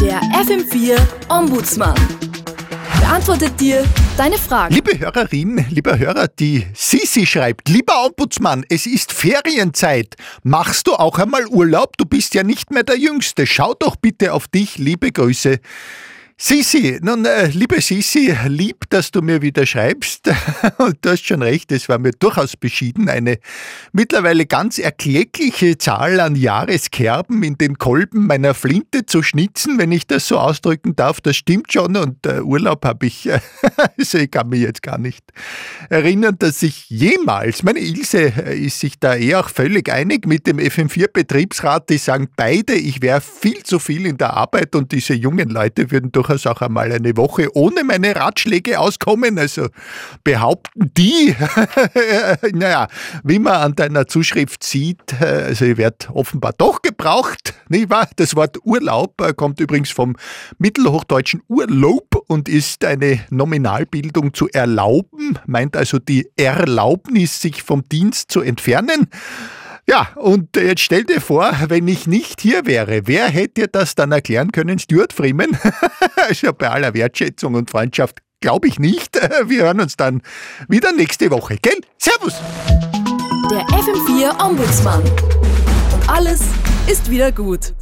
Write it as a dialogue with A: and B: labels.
A: Der FM4 Ombudsmann beantwortet dir deine Fragen.
B: Liebe Hörerin, lieber Hörer, die Sisi schreibt, lieber Ombudsmann, es ist Ferienzeit. Machst du auch einmal Urlaub? Du bist ja nicht mehr der Jüngste. Schau doch bitte auf dich. Liebe Grüße. Sisi, nun, äh, liebe Sisi, lieb, dass du mir wieder schreibst. Und du hast schon recht, es war mir durchaus beschieden, eine mittlerweile ganz erkleckliche Zahl an Jahreskerben in den Kolben meiner Flinte zu schnitzen, wenn ich das so ausdrücken darf. Das stimmt schon und äh, Urlaub habe ich, äh, also ich kann mich jetzt gar nicht erinnern, dass ich jemals, meine Ilse äh, ist sich da eh auch völlig einig mit dem FM4-Betriebsrat, die sagen beide, ich wäre viel zu viel in der Arbeit und diese jungen Leute würden durch durchaus auch einmal eine Woche ohne meine Ratschläge auskommen. Also behaupten die, naja, wie man an deiner Zuschrift sieht, also ich werde offenbar doch gebraucht, nicht wahr? Das Wort Urlaub äh, kommt übrigens vom mittelhochdeutschen Urlaub und ist eine Nominalbildung zu erlauben, meint also die Erlaubnis, sich vom Dienst zu entfernen. Ja, und jetzt stell dir vor, wenn ich nicht hier wäre, wer hätte das dann erklären können? Stuart Freeman? also bei aller Wertschätzung und Freundschaft glaube ich nicht. Wir hören uns dann wieder nächste Woche, gell? Servus!
A: Der FM4 Ombudsmann. Und alles ist wieder gut.